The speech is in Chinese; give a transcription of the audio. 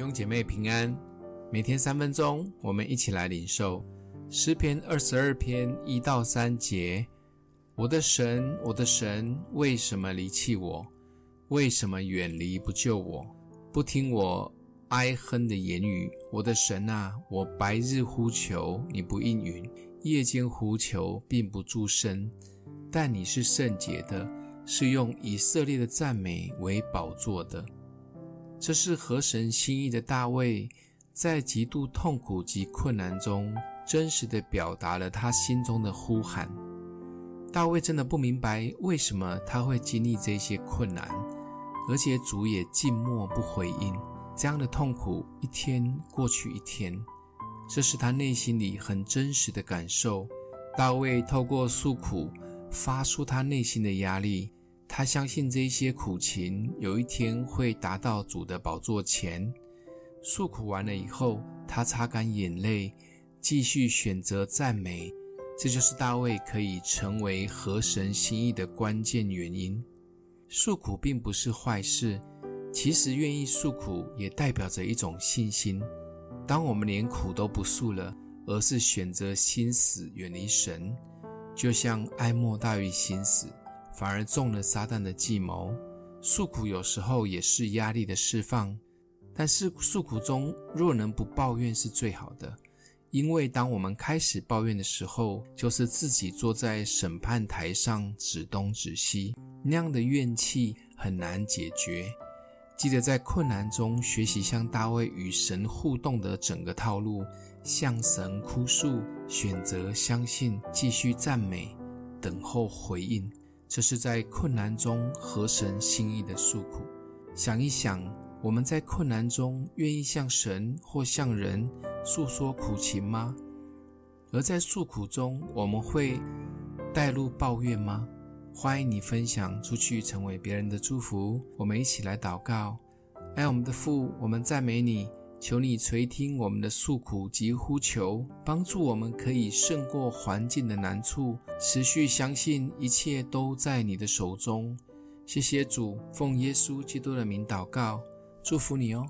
弟兄姐妹平安，每天三分钟，我们一起来领受诗篇二十二篇一到三节。我的神，我的神，为什么离弃我？为什么远离不救我？不听我哀哼的言语。我的神啊，我白日呼求，你不应允；夜间呼求，并不助声。但你是圣洁的，是用以色列的赞美为宝座的。这是合神心意的大卫，在极度痛苦及困难中，真实地表达了他心中的呼喊。大卫真的不明白为什么他会经历这些困难，而且主也静默不回应。这样的痛苦一天过去一天，这是他内心里很真实的感受。大卫透过诉苦，发出他内心的压力。他相信这些苦情有一天会达到主的宝座前。诉苦完了以后，他擦干眼泪，继续选择赞美。这就是大卫可以成为合神心意的关键原因。诉苦并不是坏事，其实愿意诉苦也代表着一种信心。当我们连苦都不诉了，而是选择心死远离神，就像哀莫大于心死。反而中了撒旦的计谋。诉苦有时候也是压力的释放，但是诉苦中若能不抱怨是最好的，因为当我们开始抱怨的时候，就是自己坐在审判台上指东指西，那样的怨气很难解决。记得在困难中学习像大卫与神互动的整个套路，向神哭诉，选择相信，继续赞美，等候回应。这是在困难中合神心意的诉苦。想一想，我们在困难中愿意向神或向人诉说苦情吗？而在诉苦中，我们会带入抱怨吗？欢迎你分享出去，成为别人的祝福。我们一起来祷告：爱我们的父，我们赞美你。求你垂听我们的诉苦及呼求，帮助我们可以胜过环境的难处，持续相信一切都在你的手中。谢谢主，奉耶稣基督的名祷告，祝福你哦。